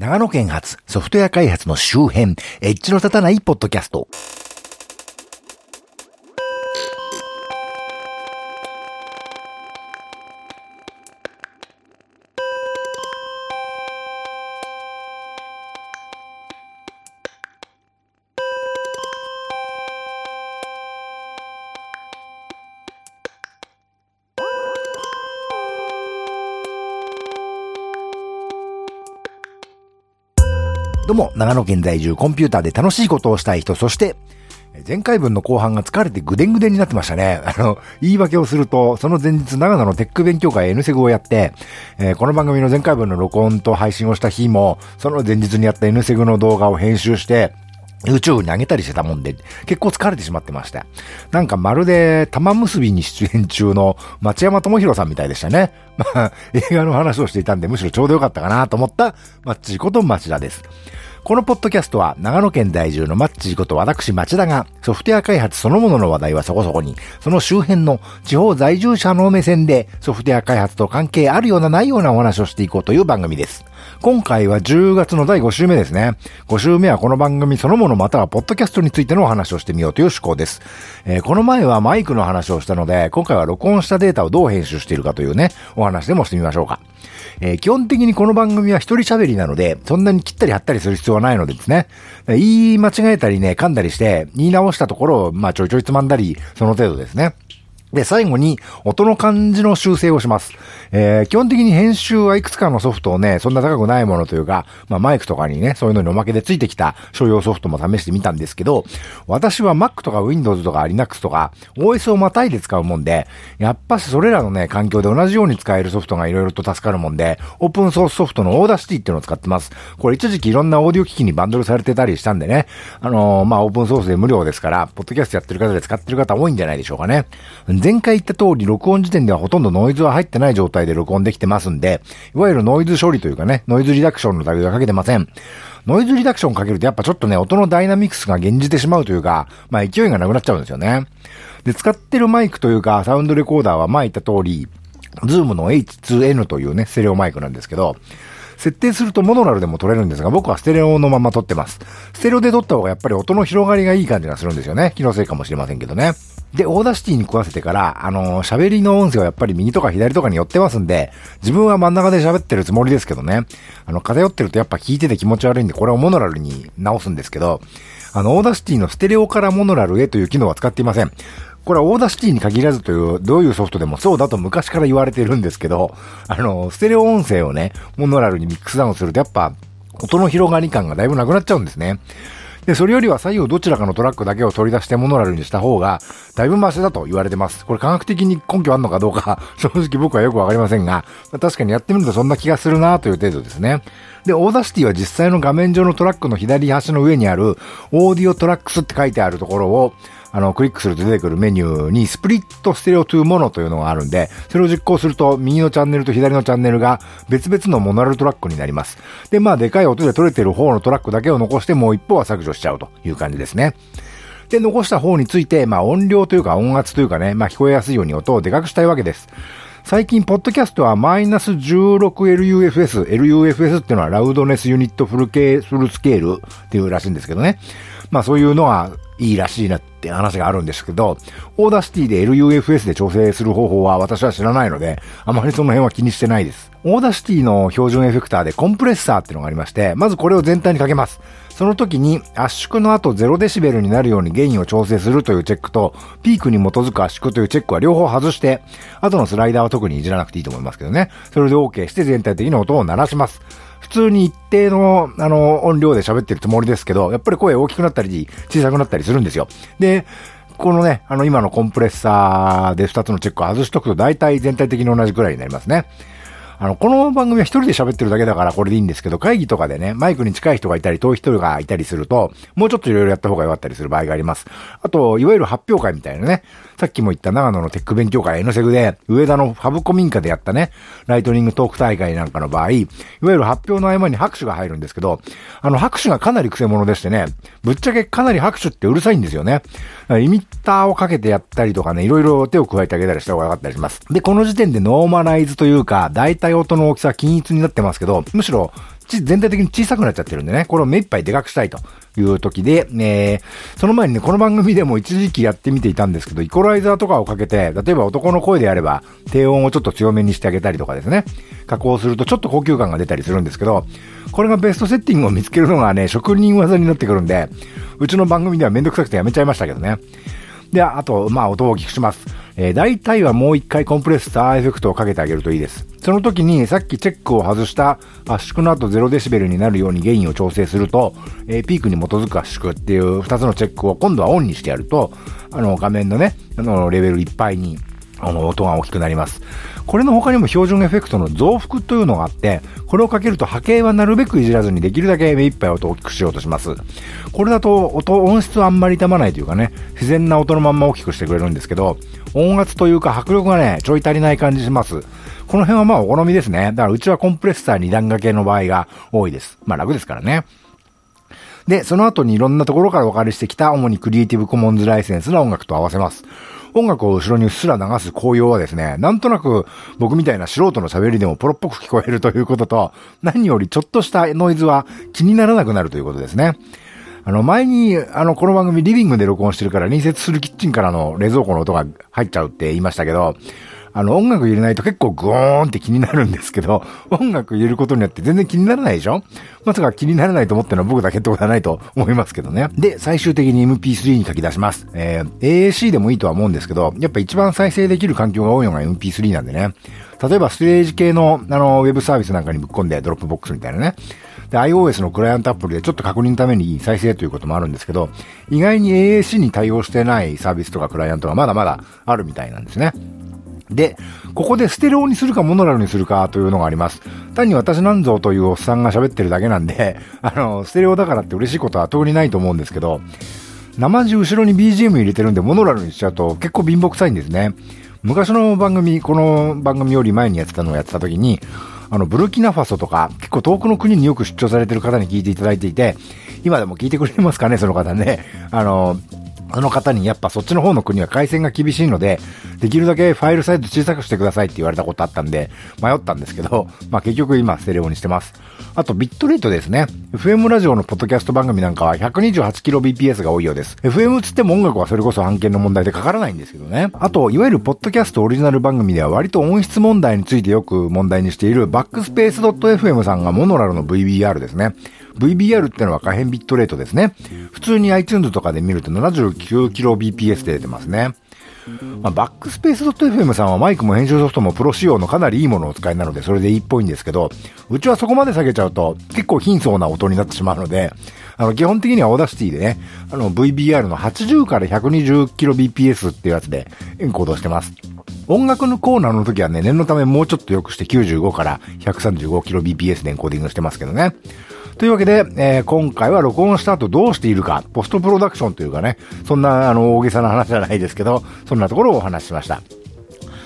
長野県発ソフトウェア開発の周辺、エッジの立たないポッドキャスト。ども、長野県在住コンピューターで楽しいことをしたい人、そして、前回分の後半が疲れてぐでんぐでんになってましたね。あの、言い訳をすると、その前日長野のテック勉強会 N セグをやって、えー、この番組の前回分の録音と配信をした日も、その前日にやった N セグの動画を編集して、YouTube に上げたりしてたもんで、結構疲れてしまってました。なんかまるで玉結びに出演中の町山智博さんみたいでしたね。まあ、映画の話をしていたんで、むしろちょうどよかったかなと思った、マッチこと町田です。このポッドキャストは長野県在住のマッチーこと私町田がソフトウェア開発そのものの話題はそこそこに、その周辺の地方在住者の目線でソフトウェア開発と関係あるようなないようなお話をしていこうという番組です。今回は10月の第5週目ですね。5週目はこの番組そのものまたはポッドキャストについてのお話をしてみようという趣向です。えー、この前はマイクの話をしたので、今回は録音したデータをどう編集しているかというね、お話でもしてみましょうか。えー、基本的にこの番組は一人喋りなので、そんなに切ったり貼ったりする必要はないのでですね。言い間違えたりね、噛んだりして、言い直したところを、まあちょいちょいつまんだり、その程度ですね。で、最後に音の感じの修正をします。えー、基本的に編集はいくつかのソフトをね、そんな高くないものというか、まあマイクとかにね、そういうのにおまけでついてきた商用ソフトも試してみたんですけど、私は Mac とか Windows とか Linux とか OS をまたいで使うもんで、やっぱしそれらのね、環境で同じように使えるソフトが色々と助かるもんで、オープンソースソフトの Audacity っていうのを使ってます。これ一時期いろんなオーディオ機器にバンドルされてたりしたんでね、あのー、まあオープンソースで無料ですから、ポッドキャストやってる方で使ってる方多いんじゃないでしょうかね。前回言った通り録音時点ではほとんどノイズは入ってない状態で録音できてますんで、いわゆるノイズ処理というかね、ノイズリダクションの類はかけてません。ノイズリダクションかけるとやっぱちょっとね、音のダイナミクスが減じてしまうというか、まあ勢いがなくなっちゃうんですよね。で、使ってるマイクというか、サウンドレコーダーは前言った通り、 Zoom の H2n というね、ステレオマイクなんですけど、設定するとモノラルでも録れるんですが、僕はステレオのまま録ってます。ステレオで録った方がやっぱり音の広がりがいい感じがするんですよね。気のせいかもしれませんけどね。で、 Audacity に食わせてから、あのー、喋りの音声はやっぱり右とか左とかに寄ってますんで、自分は真ん中で喋ってるつもりですけどね、あの、偏ってるとやっぱ聞いてて気持ち悪いんで、これをモノラルに直すんですけど、あの、 Audacity のステレオからモノラルへという機能は使っていません。これは Audacity に限らずという、どういうソフトでもそうだと昔から言われてるんですけど、あの、ステレオ音声をね、モノラルにミックスダウンするとやっぱ、音の広がり感がだいぶなくなっちゃうんですね。で、それよりは左右どちらかのトラックだけを取り出してモノラルにした方が、だいぶマシだと言われてます。これ科学的に根拠あるのかどうか、正直僕はよくわかりませんが、確かにやってみるとそんな気がするなという程度ですね。で、 Audacity は実際の画面上のトラックの左端の上にある、 Audio Tracks って書いてあるところを、あの、クリックすると出てくるメニューに Split Stereo to Mono というのがあるんで、それを実行すると右のチャンネルと左のチャンネルが別々のモノラルトラックになります。で、まあ、でかい音で取れてる方のトラックだけを残してもう一方は削除しちゃうという感じですね。で、残した方について、まあ音量というか音圧というかね、まあ聞こえやすいように音をでかくしたいわけです。最近、ポッドキャストはマイナス 16LUFS、LUFS っていうのは Loudness Unit フルケー Full Scale っていうらしいんですけどね。まあそういうのはいいらしいなって話があるんですけど、 Audacity で LUFS で調整する方法は私は知らないので、あまりその辺は気にしてないです。 Audacity の標準エフェクターでコンプレッサーってのがありまして、まずこれを全体にかけます。その時に圧縮の後0デシベルになるようにゲインを調整するというチェックと、ピークに基づく圧縮というチェックは両方外して、後のスライダーは特にいじらなくていいと思いますけどね。それで OK して全体的に音を鳴らします。普通に一定の、あの、音量で喋ってるつもりですけど、やっぱり声大きくなったり、小さくなったりするんですよ。で、このね、あの今のコンプレッサーで2つのチェックを外しとくと大体全体的に同じくらいになりますね。あの、この番組は一人で喋ってるだけだからこれでいいんですけど、会議とかでね、マイクに近い人がいたり、遠い人がいたりすると、もうちょっといろいろやった方が良かったりする場合があります。あと、いわゆる発表会みたいなね、さっきも言った長野のテック勉強会 N セグで、上田のファブ古民家でやったね、ライトニングトーク大会なんかの場合、いわゆる発表の合間に拍手が入るんですけど、あの拍手がかなり曲者でしてね、ぶっちゃけかなり拍手ってうるさいんですよね。リミッターをかけてやったりとかね、いろいろ手を加えてあげたりした方が良かったりします。で、この時点でノーマライズというか、大体音の大きさ均一になってますけど、むしろ全体的に小さくなっちゃってるんでね、これを目いっぱいでかくしたいという時で、えー、その前にね、この番組でも一時期やってみていたんですけど、イコライザーとかをかけて、例えば男の声であれば、低音をちょっと強めにしてあげたりとかですね、加工するとちょっと高級感が出たりするんですけど、これがベストセッティングを見つけるのがね、職人技になってくるんで、うちの番組ではめんどくさくてやめちゃいましたけどね。で、あと、まあ、音を大きくします。えー、大体はもう一回コンプレッサーエフェクトをかけてあげるといいです。その時にさっきチェックを外した圧縮の後0デシベルになるようにゲインを調整すると、えー、ピークに基づく圧縮っていう2つのチェックを今度はオンにしてやると、あの、画面のね、あの、レベルいっぱいに、音が大きくなります。これの他にも標準エフェクトの増幅というのがあって、これをかけると波形はなるべくいじらずにできるだけ目いっぱい音を大きくしようとします。これだと音、音質はあんまり傷まないというかね、自然な音のまんま大きくしてくれるんですけど、音圧というか迫力がね、ちょい足りない感じします。この辺はまあお好みですね。だからうちはコンプレッサー2段掛けの場合が多いです。まあ楽ですからね。で、その後にいろんなところからお借りしてきた主にクリエイティブコモンズライセンスの音楽と合わせます。音楽を後ろにうっすら流す紅葉はですね、なんとなく僕みたいな素人の喋りでもポロっぽく聞こえるということと、何よりちょっとしたノイズは気にならなくなるということですね。あの、前に、あの、この番組リビングで録音してるから隣接するキッチンからの冷蔵庫の音が入っちゃうって言いましたけど、あの、音楽入れないと結構グーンって気になるんですけど、音楽入れることによって全然気にならないでしょ？まさか気にならないと思ってるのは僕だけってことはないと思いますけどね。で、最終的に MP3 に書き出します。えー、AAC でもいいとは思うんですけど、やっぱ一番再生できる環境が多いのが MP3 なんでね。例えばストレージ系の、あの、ウェブサービスなんかにぶっ込んで、 Dropbox みたいなね。で、iOS のクライアントアプリでちょっと確認のために再生ということもあるんですけど、意外に AAC に対応してないサービスとかクライアントがまだまだあるみたいなんですね。で、ここでステレオにするかモノラルにするかというのがあります。単に私なんぞというおっさんが喋ってるだけなんで、あの、ステレオだからって嬉しいことは特にないと思うんですけど、生地後ろに BGM 入れてるんでモノラルにしちゃうと結構貧乏臭いんですね。昔の番組、この番組より前にやってたのをやってた時に、あの、ブルキナファソとか、結構遠くの国によく出張されてる方に聞いていただいていて、今でも聞いてくれますかね、その方ね。あの、あの方にやっぱそっちの方の国は回線が厳しいので、できるだけファイルサイズ小さくしてくださいって言われたことあったんで、迷ったんですけど、まあ結局今ステレオにしてます。あとビットレートですね。FM ラジオのポッドキャスト番組なんかは 128kbps が多いようです。FM つっても音楽はそれこそ案件の問題でかからないんですけどね。あと、いわゆるポッドキャストオリジナル番組では割と音質問題についてよく問題にしているバックスペース .fm さんがモノラルの VBR ですね。VBR ってのは可変ビットレートですね。普通に iTunes とかで見ると 79kbps で出てますね。まあ、 backspace.fm さんはマイクも編集ソフトもプロ仕様のかなりいいものをお使いなのでそれでいいっぽいんですけど、うちはそこまで下げちゃうと結構貧相な音になってしまうので、あの、基本的には Audacity でね、あの、VBR の80から 120kbps っていうやつでエンコードしてます。音楽のコーナーの時はね、念のためもうちょっと良くして95から 135kbps でエンコーディングしてますけどね。というわけで、えー、今回は録音した後どうしているか、ポストプロダクションというかね、そんなあの大げさな話じゃないですけど、そんなところをお話ししました。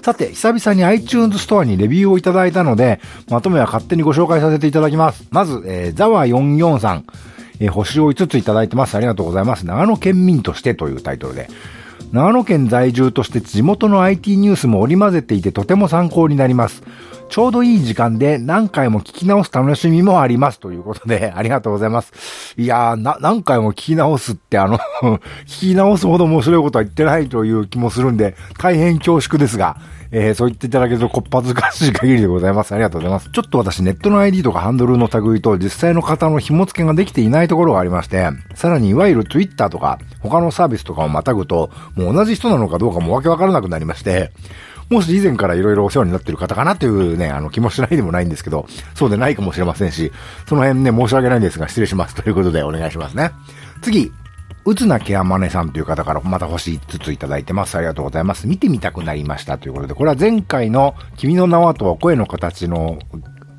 さて、久々に iTunes ストアにレビューをいただいたので、まとめは勝手にご紹介させていただきます。まず、えー、ザワ44さん、えー、星を5ついただいてます。ありがとうございます。長野県民としてというタイトルで。長野県在住として地元の IT ニュースも織り交ぜていてとても参考になります。ちょうどいい時間で何回も聞き直す楽しみもありますということで、ありがとうございます。いやー、な、何回も聞き直すってあの 聞き直すほど面白いことは言ってないという気もするんで、大変恐縮ですが、えー、そう言っていただけるとこっぱずかしい限りでございます。ありがとうございます。ちょっと私ネットの ID とかハンドルの類と実際の方の紐付けができていないところがありまして、さらにいわゆる Twitter とか他のサービスとかをまたぐと、もう同じ人なのかどうかもわけわからなくなりまして、もし以前から色々お世話になってる方かなというね、あの気もしないでもないんですけど、そうでないかもしれませんし、その辺ね、申し訳ないんですが失礼しますということでお願いしますね。次、うつなケアマネさんという方からまた星5ついただいてます。ありがとうございます。見てみたくなりましたということで、これは前回の君の名はとは声の形の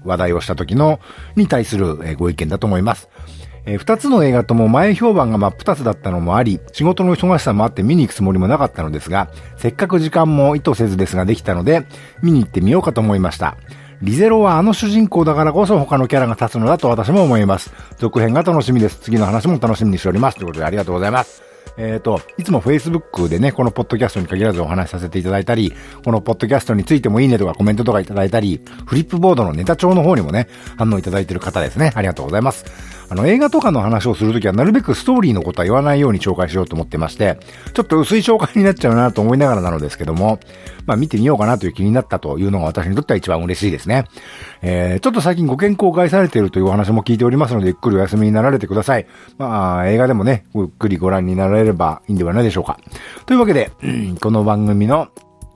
話題をした時の、に対するご意見だと思います。えー、二つの映画とも前評判が真っ二つだったのもあり、仕事の忙しさもあって見に行くつもりもなかったのですが、せっかく時間も意図せずですができたので、見に行ってみようかと思いました。リゼロはあの主人公だからこそ他のキャラが立つのだと私も思います。続編が楽しみです。次の話も楽しみにしております。ということでありがとうございます。えっ、と、いつも Facebook でね、このポッドキャストに限らずお話しさせていただいたり、このポッドキャストについてもいいねとかコメントとかいただいたり、フリップボードのネタ帳の方にもね、反応いただいてる方ですね。ありがとうございます。あの、映画とかの話をするときはなるべくストーリーのことは言わないように紹介しようと思ってまして、ちょっと薄い紹介になっちゃうなと思いながらなのですけども、まあ見てみようかなという気になったというのが私にとっては一番嬉しいですね。えー、ちょっと最近ご健康を害されているというお話も聞いておりますので、ゆっくりお休みになられてください。まあ、映画でもね、ゆっくりご覧になられればいいんではないでしょうか。というわけで、この番組の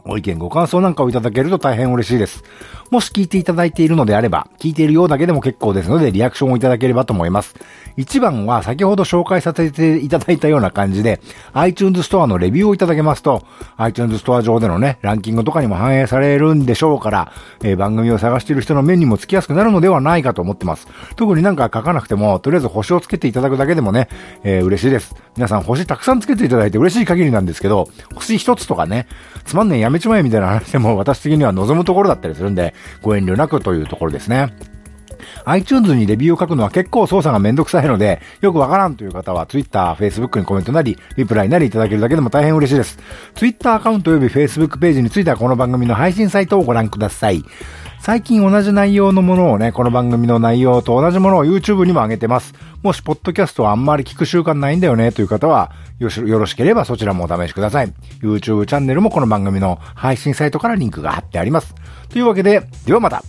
ご意見ご感想なんかをいただけると大変嬉しいです。もし聞いていただいているのであれば、聞いているようだけでも結構ですので、リアクションをいただければと思います。一番は先ほど紹介させていただいたような感じで、iTunes ストアのレビューをいただけますと、iTunes ストア上でのね、ランキングとかにも反映されるんでしょうから、えー、番組を探している人の目にもつきやすくなるのではないかと思ってます。特になんか書かなくても、とりあえず星をつけていただくだけでもね、えー、嬉しいです。皆さん星たくさんつけていただいて嬉しい限りなんですけど、星一つとかね、つまんねえやめちまえみたいな話でも私的には望むところだったりするんで、ご遠慮なくというところですね。iTunes にレビューを書くのは結構操作がめんどくさいので、よくわからんという方は Twitter、Facebook にコメントなり、リプライなりいただけるだけでも大変嬉しいです。Twitter アカウント及び Facebook ページについてはこの番組の配信サイトをご覧ください。最近同じ内容のものをね、この番組の内容と同じものを YouTube にも上げてます。もし、ポッドキャストはあんまり聞く習慣ないんだよね、という方は、よろしければそちらもお試しください。YouTube チャンネルもこの番組の配信サイトからリンクが貼ってあります。というわけで、ではまた